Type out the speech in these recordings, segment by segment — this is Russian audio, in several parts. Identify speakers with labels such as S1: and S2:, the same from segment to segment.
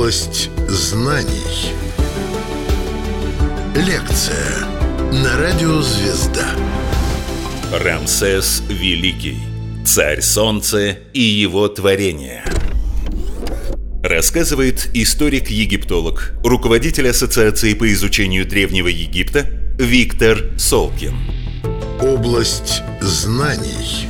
S1: Область знаний. Лекция на радио «Звезда».
S2: Рамсес Великий. Царь Солнца и его творение. Рассказывает историк-египтолог, руководитель Ассоциации по изучению Древнего Египта Виктор Солкин.
S1: Область знаний.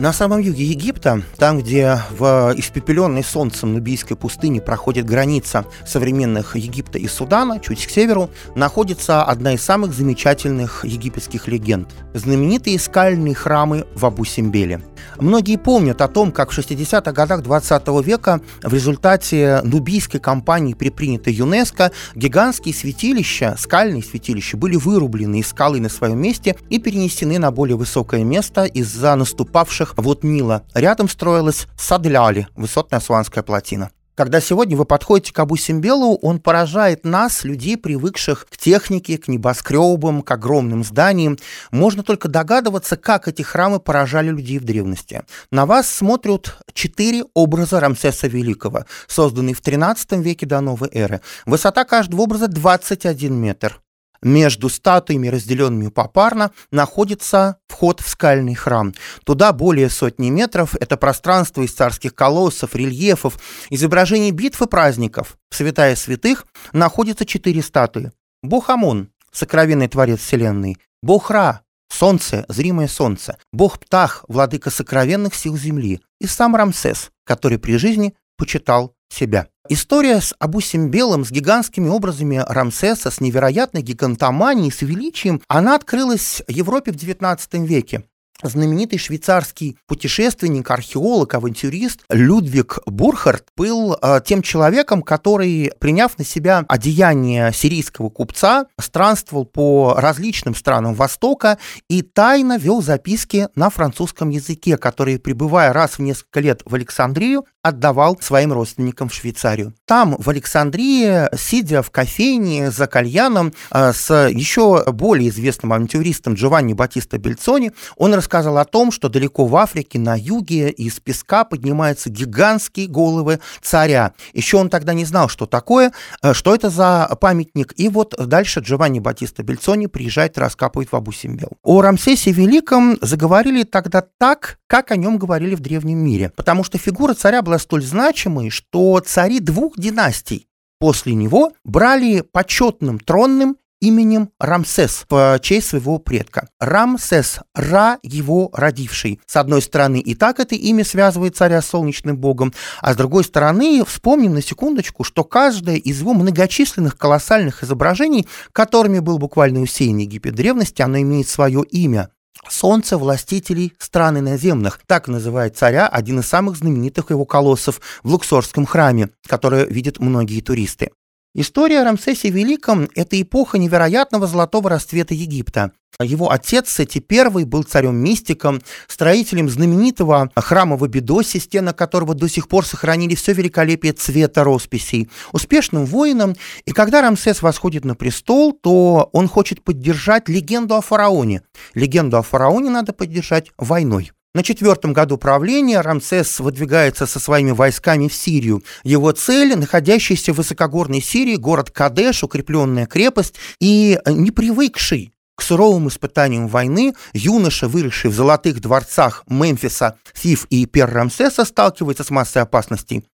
S3: На самом юге Египта, там, где в испепеленной солнцем Нубийской пустыне проходит граница современных Египта и Судана, чуть к северу, находится одна из самых замечательных египетских легенд – знаменитые скальные храмы в Абу-Симбеле. Многие помнят о том, как в 60-х годах 20 века в результате нубийской кампании, предпринятой ЮНЕСКО, гигантские святилища, скальные святилища, были вырублены из скалы на своем месте и перенесены на более высокое место из-за наступавших вод Нила. Рядом строилась Садляли, высотная асуанская плотина. Когда сегодня вы подходите к Абу Симбелу, он поражает нас, людей, привыкших к технике, к небоскребам, к огромным зданиям. Можно только догадываться, как эти храмы поражали людей в древности. На вас смотрят четыре образа Рамсеса Великого, созданные в 13 веке до новой эры. Высота каждого образа 21 метр. Между статуями, разделенными попарно, находится вход в скальный храм. Туда более сотни метров. Это пространство из царских колоссов, рельефов, изображений битв и праздников. В святая святых находятся четыре статуи. Бог Амон, сокровенный творец вселенной. Бог Ра, солнце, зримое солнце. Бог Птах, владыка сокровенных сил земли. И сам Рамсес, который при жизни почитал себя. История с Абусим Белым, с гигантскими образами Рамсеса, с невероятной гигантоманией, с величием, она открылась Европе в XIX веке знаменитый швейцарский путешественник, археолог, авантюрист Людвиг Бурхард был э, тем человеком, который, приняв на себя одеяние сирийского купца, странствовал по различным странам Востока и тайно вел записки на французском языке, которые, пребывая раз в несколько лет в Александрию, отдавал своим родственникам в Швейцарию. Там, в Александрии, сидя в кофейне за кальяном э, с еще более известным авантюристом Джованни Батиста Бельцони, он рассказал о том, что далеко в Африке, на юге, из песка поднимаются гигантские головы царя. Еще он тогда не знал, что такое, э, что это за памятник. И вот дальше Джованни Батиста Бельцони приезжает и раскапывает в Абу-Симбел. О Рамсесе Великом заговорили тогда так, как о нем говорили в древнем мире. Потому что фигура царя была столь значимой, что цари двух династий после него брали почетным тронным именем Рамсес в честь своего предка. Рамсес, Ра его родивший. С одной стороны, и так это имя связывает царя с солнечным богом, а с другой стороны, вспомним на секундочку, что каждое из его многочисленных колоссальных изображений, которыми был буквально усеян Египет древности, оно имеет свое имя. Солнце властителей стран иноземных. Так называет царя один из самых знаменитых его колоссов в Луксорском храме, который видят многие туристы. История о Рамсесе Великом – это эпоха невероятного золотого расцвета Египта. Его отец Сети I был царем-мистиком, строителем знаменитого храма в Абидосе, стены которого до сих пор сохранили все великолепие цвета росписей, успешным воином. И когда Рамсес восходит на престол, то он хочет поддержать легенду о фараоне. Легенду о фараоне надо поддержать войной. На четвертом году правления Рамсес выдвигается со своими войсками в Сирию. Его цель – находящийся в высокогорной Сирии город Кадеш, укрепленная крепость и не привыкший к суровым испытаниям войны юноша, выросший в золотых дворцах Мемфиса, Фиф и Пер-Рамсеса, сталкивается с массой опасностей.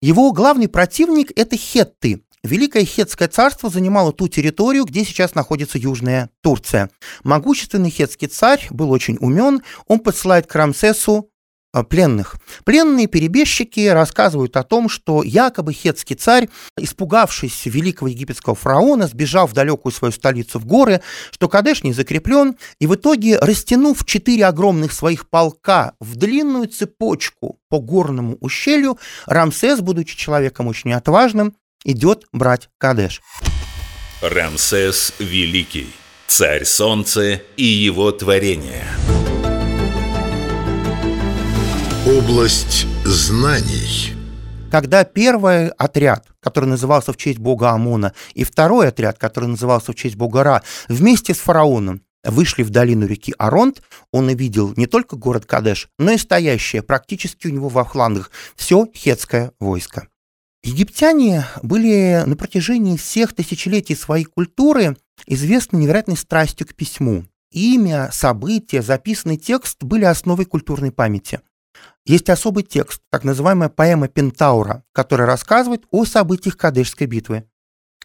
S3: Его главный противник – это хетты, Великое Хетское царство занимало ту территорию, где сейчас находится Южная Турция. Могущественный хетский царь был очень умен, он подсылает к Рамсесу пленных. Пленные перебежчики рассказывают о том, что якобы хетский царь, испугавшись великого египетского фараона, сбежал в далекую свою столицу в горы, что Кадеш не закреплен, и в итоге, растянув четыре огромных своих полка в длинную цепочку по горному ущелью, Рамсес, будучи человеком очень отважным, идет брать Кадеш.
S2: Рамсес Великий, царь солнца и его творение.
S1: Область знаний.
S3: Когда первый отряд, который назывался в честь бога Амона, и второй отряд, который назывался в честь бога Ра, вместе с фараоном вышли в долину реки Аронт, он увидел не только город Кадеш, но и стоящее практически у него во флангах все хетское войско. Египтяне были на протяжении всех тысячелетий своей культуры известны невероятной страстью к письму. Имя, события, записанный текст были основой культурной памяти. Есть особый текст, так называемая поэма Пентаура, которая рассказывает о событиях Кадешской битвы.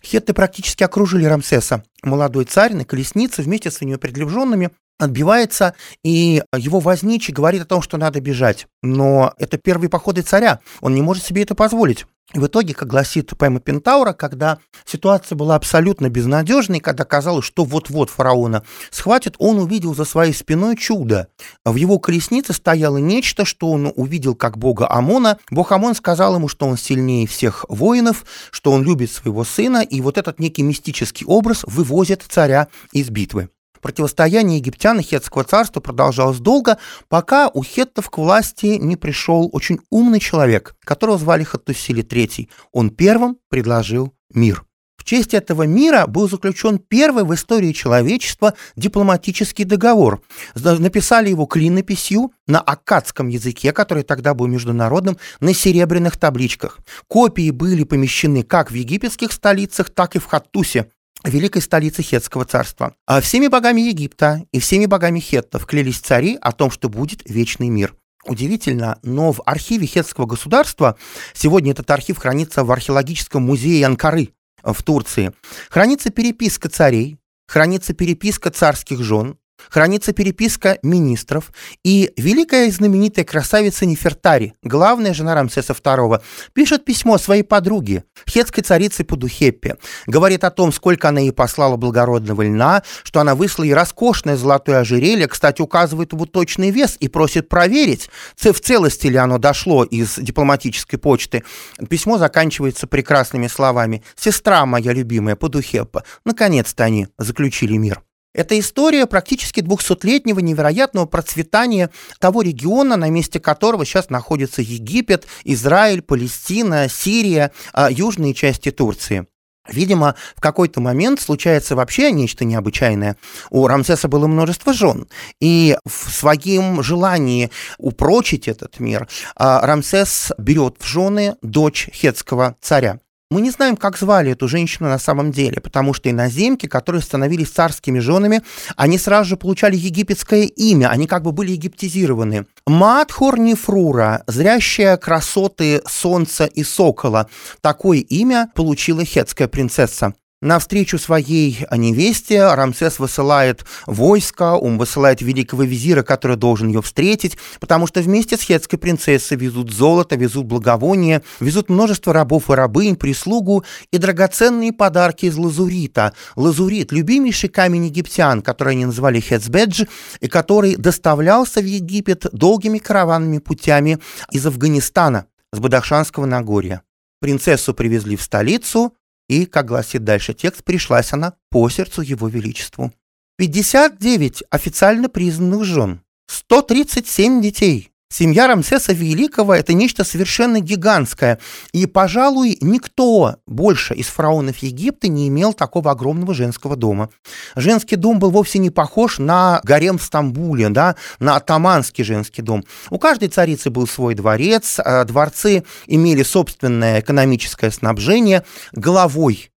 S3: Хетты практически окружили Рамсеса. Молодой царь на колеснице вместе с своими приближенными отбивается, и его возничий говорит о том, что надо бежать. Но это первые походы царя, он не может себе это позволить. И в итоге, как гласит поэма Пентаура, когда ситуация была абсолютно безнадежной, когда казалось, что вот-вот фараона схватит, он увидел за своей спиной чудо. В его колеснице стояло нечто, что он увидел как бога Амона. Бог Амон сказал ему, что он сильнее всех воинов, что он любит своего сына, и вот этот некий мистический образ вывозит царя из битвы. Противостояние египтян и хетского царства продолжалось долго, пока у хеттов к власти не пришел очень умный человек, которого звали Хаттусили III. Он первым предложил мир. В честь этого мира был заключен первый в истории человечества дипломатический договор. Написали его клинописью на аккадском языке, который тогда был международным, на серебряных табличках. Копии были помещены как в египетских столицах, так и в Хаттусе, великой столицы Хетского царства. А всеми богами Египта и всеми богами хеттов клялись цари о том, что будет вечный мир. Удивительно, но в архиве Хетского государства, сегодня этот архив хранится в археологическом музее Анкары в Турции, хранится переписка царей, хранится переписка царских жен, хранится переписка министров, и великая и знаменитая красавица Нефертари, главная жена Рамсеса II, пишет письмо своей подруге, хетской царице Пудухеппе, говорит о том, сколько она ей послала благородного льна, что она выслала ей роскошное золотое ожерелье, кстати, указывает его точный вес и просит проверить, в целости ли оно дошло из дипломатической почты. Письмо заканчивается прекрасными словами «Сестра моя любимая Пудухеппа, наконец-то они заключили мир». Это история практически 200-летнего невероятного процветания того региона, на месте которого сейчас находится Египет, Израиль, Палестина, Сирия, а, южные части Турции. Видимо, в какой-то момент случается вообще нечто необычайное. У Рамсеса было множество жен, и в своем желании упрочить этот мир а, Рамсес берет в жены дочь хетского царя. Мы не знаем, как звали эту женщину на самом деле, потому что иноземки, которые становились царскими женами, они сразу же получали египетское имя, они как бы были египтизированы. Мадхур Нефрура, зрящая красоты солнца и сокола, такое имя получила хетская принцесса. На встречу своей невесте Рамсес высылает войско, он высылает великого визира, который должен ее встретить, потому что вместе с хетской принцессой везут золото, везут благовония, везут множество рабов и рабынь, прислугу и драгоценные подарки из лазурита. Лазурит – любимейший камень египтян, который они называли хетсбедж, и который доставлялся в Египет долгими караванными путями из Афганистана, с Бадахшанского Нагорья. Принцессу привезли в столицу – и, как гласит дальше текст, пришлась она по сердцу его величеству. 59 официально признанных жен, 137 детей, Семья Рамсеса Великого – это нечто совершенно гигантское. И, пожалуй, никто больше из фараонов Египта не имел такого огромного женского дома. Женский дом был вовсе не похож на гарем в Стамбуле, да, на атаманский женский дом. У каждой царицы был свой дворец, а дворцы имели собственное экономическое снабжение. Головой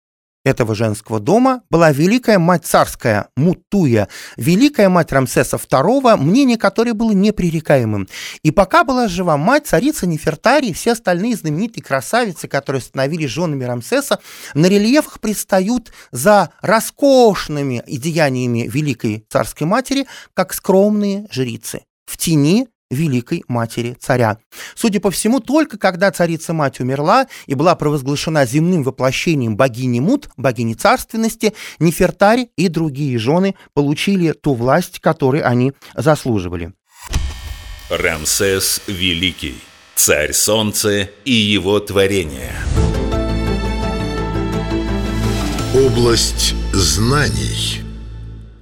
S3: этого женского дома была великая мать царская Мутуя, великая мать Рамсеса II, мнение которой было непререкаемым. И пока была жива мать, царица Нефертари, все остальные знаменитые красавицы, которые становились женами Рамсеса, на рельефах предстают за роскошными идеяниями великой царской матери, как скромные жрицы в тени великой матери царя. Судя по всему, только когда царица-мать умерла и была провозглашена земным воплощением богини Мут, богини царственности, Нефертари и другие жены получили ту власть, которой они заслуживали.
S2: Рамсес Великий, царь солнца и его творение.
S1: Область знаний –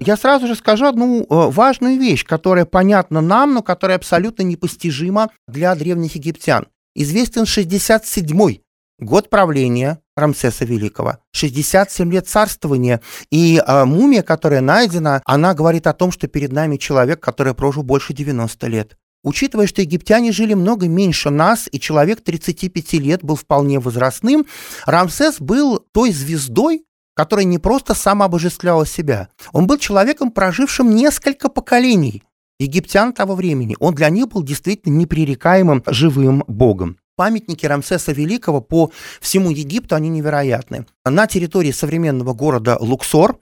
S3: я сразу же скажу одну э, важную вещь, которая понятна нам, но которая абсолютно непостижима для древних египтян. Известен 67-й год правления Рамсеса Великого. 67 лет царствования. И э, мумия, которая найдена, она говорит о том, что перед нами человек, который прожил больше 90 лет. Учитывая, что египтяне жили много меньше нас, и человек 35 лет был вполне возрастным, Рамсес был той звездой, которая не просто сам обожествляла себя. Он был человеком, прожившим несколько поколений египтян того времени. Он для них был действительно непререкаемым живым богом. Памятники Рамсеса Великого по всему Египту, они невероятны. На территории современного города Луксор,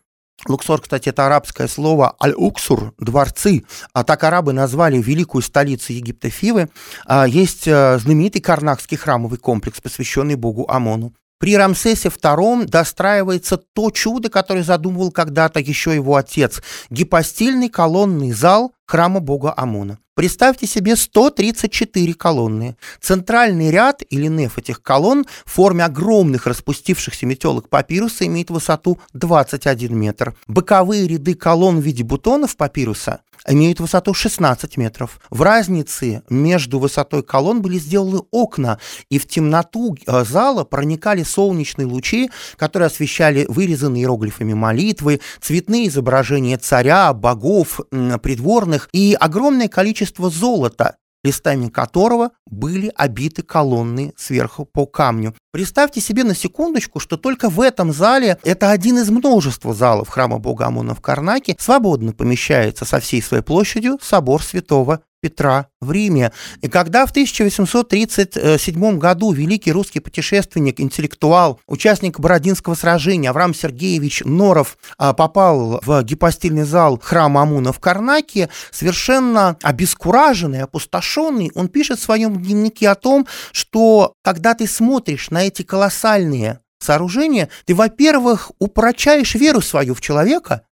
S3: Луксор, кстати, это арабское слово «аль-уксур» – дворцы. А так арабы назвали великую столицу Египта Фивы. А есть э, знаменитый Карнакский храмовый комплекс, посвященный богу Амону. При Рамсесе II достраивается то чудо, которое задумывал когда-то еще его отец – гипостильный колонный зал храма бога Амона. Представьте себе 134 колонны. Центральный ряд или неф этих колонн в форме огромных распустившихся метелок папируса имеет высоту 21 метр. Боковые ряды колонн в виде бутонов папируса имеют высоту 16 метров. В разнице между высотой колонн были сделаны окна, и в темноту э, зала проникали солнечные лучи, которые освещали вырезанные иероглифами молитвы, цветные изображения царя, богов, придворных и огромное количество золота, листами которого были обиты колонны сверху по камню. Представьте себе на секундочку, что только в этом зале, это один из множества залов храма бога Амона в Карнаке, свободно помещается со всей своей площадью собор святого Петра в Риме. И когда в 1837 году великий русский путешественник, интеллектуал, участник Бородинского сражения Авраам Сергеевич Норов а, попал в гипостильный зал храма Амуна в Карнаке, совершенно обескураженный, опустошенный, он пишет в своем дневнике о том, что когда ты смотришь на эти колоссальные сооружения, ты, во-первых, упрочаешь веру свою в человека,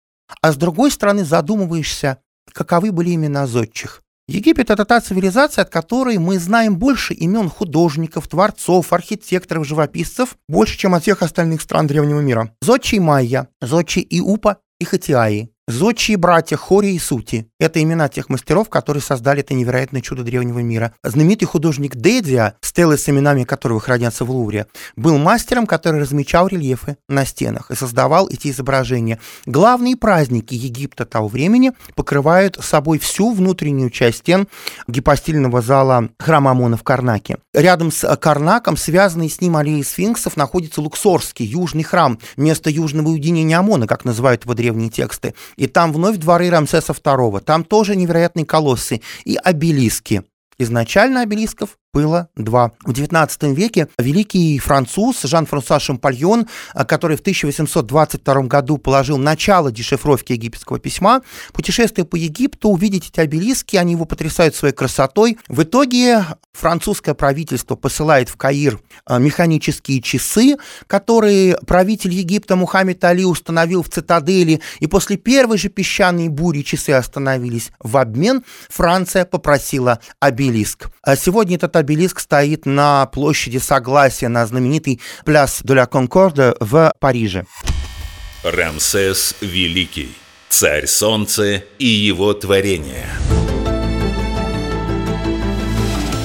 S3: а с другой стороны задумываешься, каковы были имена зодчих. Египет – это та цивилизация, от которой мы знаем больше имен художников, творцов, архитекторов, живописцев, больше, чем от всех остальных стран древнего мира. Зодчий Майя, Зодчий Иупа и Хатиаи. Зодчие братья Хори и Сути – это имена тех мастеров, которые создали это невероятное чудо древнего мира. Знаменитый художник Дедия, стелы с именами которого хранятся в Лувре, был мастером, который размечал рельефы на стенах и создавал эти изображения. Главные праздники Египта того времени покрывают собой всю внутреннюю часть стен гипостильного зала храма Амона в Карнаке. Рядом с Карнаком, связанный с ним аллеей сфинксов, находится Луксорский, южный храм, место южного уединения Амона, как называют его древние тексты. И там вновь дворы Рамсеса II. Там тоже невероятные колоссы и обелиски. Изначально обелисков было два. В XIX веке великий француз Жан-Франсуа Шампальон, а, который в 1822 году положил начало дешифровки египетского письма, путешествуя по Египту, увидеть эти обелиски, они его потрясают своей красотой. В итоге французское правительство посылает в Каир а, механические часы, которые правитель Египта Мухаммед Али установил в цитадели, и после первой же песчаной бури часы остановились. В обмен Франция попросила обелиск. А сегодня этот обелиск стоит на площади Согласия, на знаменитый пляс де ла Конкорде в Париже.
S2: Рамсес Великий. Царь Солнца и его творение.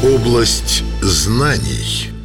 S1: Область знаний –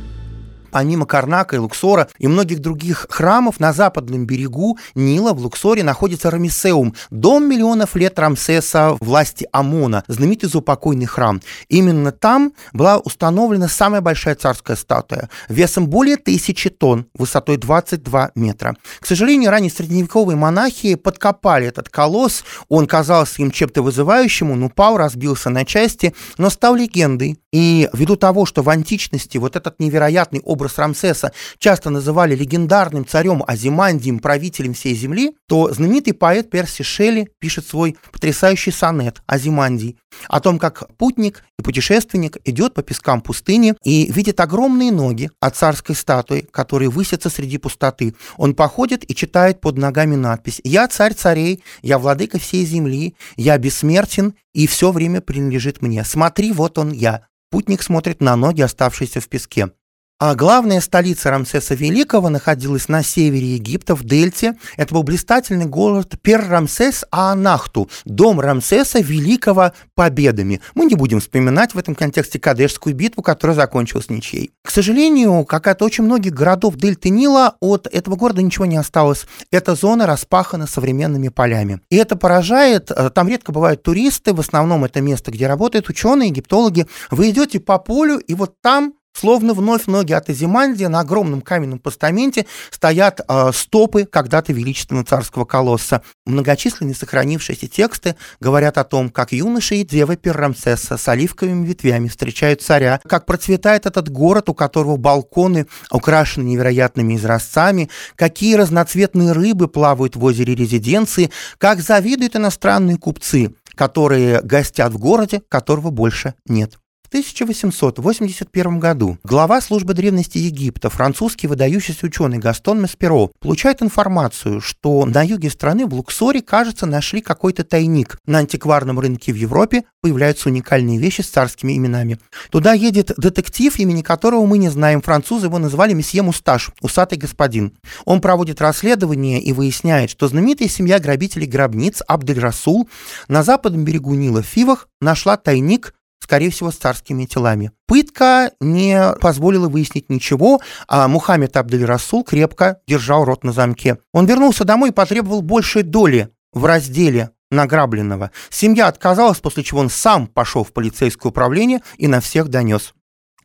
S3: помимо Карнака и Луксора и многих других храмов на западном берегу Нила в Луксоре находится Рамисеум, дом миллионов лет Рамсеса власти Амона, знаменитый заупокойный храм. Именно там была установлена самая большая царская статуя, весом более тысячи тонн, высотой 22 метра. К сожалению, ранее средневековые монахи подкопали этот колосс, он казался им чем-то вызывающим, он упал, разбился на части, но стал легендой. И ввиду того, что в античности вот этот невероятный образ образ Рамсеса часто называли легендарным царем Азимандием, правителем всей земли, то знаменитый поэт Перси Шелли пишет свой потрясающий сонет «Азимандий» о том, как путник и путешественник идет по пескам пустыни и видит огромные ноги от царской статуи, которые высятся среди пустоты. Он походит и читает под ногами надпись «Я царь царей, я владыка всей земли, я бессмертен, и все время принадлежит мне. Смотри, вот он я». Путник смотрит на ноги, оставшиеся в песке. А главная столица Рамсеса Великого находилась на севере Египта, в Дельте. Это был блистательный город Пер-Рамсес Аанахту, дом Рамсеса Великого победами. Мы не будем вспоминать в этом контексте Кадешскую битву, которая закончилась ничьей. К сожалению, как от очень многих городов Дельты Нила, от этого города ничего не осталось. Эта зона распахана современными полями. И это поражает. Там редко бывают туристы, в основном это место, где работают ученые, египтологи. Вы идете по полю, и вот там Словно вновь ноги от Азимандии на огромном каменном постаменте стоят э, стопы когда-то величественного царского колосса. Многочисленные сохранившиеся тексты говорят о том, как юноши и девы Перрамсеса с оливковыми ветвями встречают царя, как процветает этот город, у которого балконы украшены невероятными изразцами, какие разноцветные рыбы плавают в озере резиденции, как завидуют иностранные купцы, которые гостят в городе, которого больше нет. В 1881 году глава службы древности Египта, французский выдающийся ученый Гастон Месперо, получает информацию, что на юге страны в Луксоре, кажется, нашли какой-то тайник. На антикварном рынке в Европе появляются уникальные вещи с царскими именами. Туда едет детектив, имени которого мы не знаем. Французы его назвали месье Мусташ, усатый господин. Он проводит расследование и выясняет, что знаменитая семья грабителей гробниц Абдель-Расул на западном берегу Нила в Фивах нашла тайник скорее всего, с царскими телами. Пытка не позволила выяснить ничего, а Мухаммед Абдель-Расул крепко держал рот на замке. Он вернулся домой и потребовал большей доли в разделе награбленного. Семья отказалась, после чего он сам пошел в полицейское управление и на всех донес.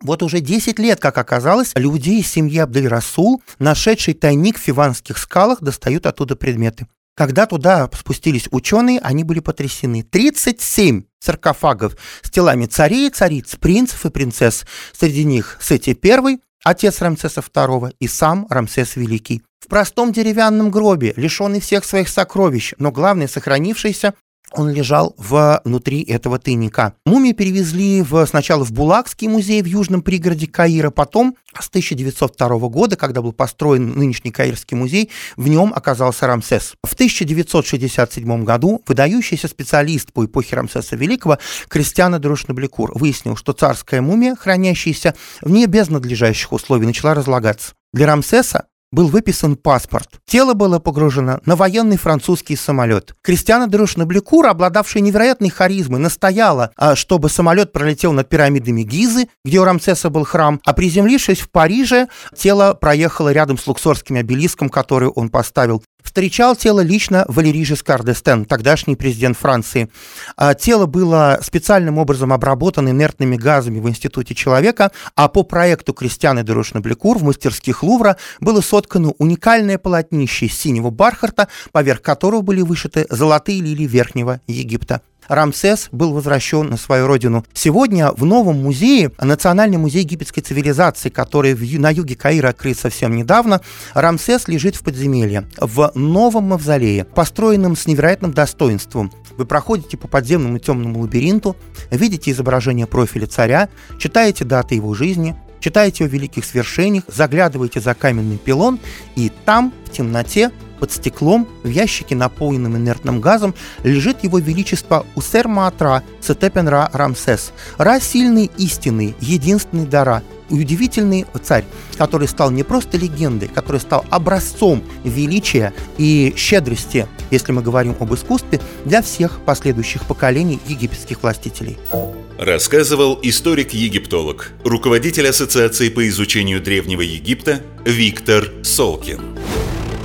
S3: Вот уже 10 лет, как оказалось, люди из семьи Абдель-Расул, нашедшие тайник в Фиванских скалах, достают оттуда предметы. Когда туда спустились ученые, они были потрясены. 37 саркофагов с телами царей, цариц, принцев и принцесс. Среди них Сети I, отец Рамсеса II и сам Рамсес Великий. В простом деревянном гробе, лишенный всех своих сокровищ, но главное сохранившийся, он лежал внутри этого тайника. Мумию перевезли в, сначала в Булакский музей в южном пригороде Каира, потом с 1902 года, когда был построен нынешний Каирский музей, в нем оказался Рамсес. В 1967 году выдающийся специалист по эпохе Рамсеса Великого Кристиана Друшнабликур выяснил, что царская мумия, хранящаяся в ней без надлежащих условий, начала разлагаться. Для Рамсеса был выписан паспорт. Тело было погружено на военный французский самолет. Кристиана Дрюшна-Блекур, обладавшая невероятной харизмой, настояла, а, чтобы самолет пролетел над пирамидами Гизы, где у Рамсеса был храм, а приземлившись в Париже, тело проехало рядом с луксорским обелиском, который он поставил. Встречал тело лично Валерий Жескар д'Эстен, тогдашний президент Франции. А, тело было специальным образом обработано инертными газами в Институте человека, а по проекту Кристианы Дерушна-Блекур в мастерских Лувра было соткано уникальное полотнище синего бархата, поверх которого были вышиты золотые лилии Верхнего Египта. Рамсес был возвращен на свою родину. Сегодня в новом музее, Национальный музей египетской цивилизации, который в, на юге Каира открыт совсем недавно, Рамсес лежит в подземелье, в новом мавзолее, построенном с невероятным достоинством. Вы проходите по подземному темному лабиринту, видите изображение профиля царя, читаете даты его жизни, читаете о великих свершениях, заглядываете за каменный пилон, и там, в темноте, под стеклом, в ящике, наполненном инертным газом, лежит его величество Усер Маатра Сетепенра Рамсес. Ра сильный, истинный, единственный дара, удивительный царь, который стал не просто легендой, который стал образцом величия и щедрости, если мы говорим об искусстве, для всех последующих поколений египетских властителей.
S2: Рассказывал историк-египтолог, руководитель Ассоциации по изучению Древнего Египта Виктор Солкин.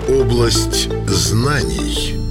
S1: Область знаний.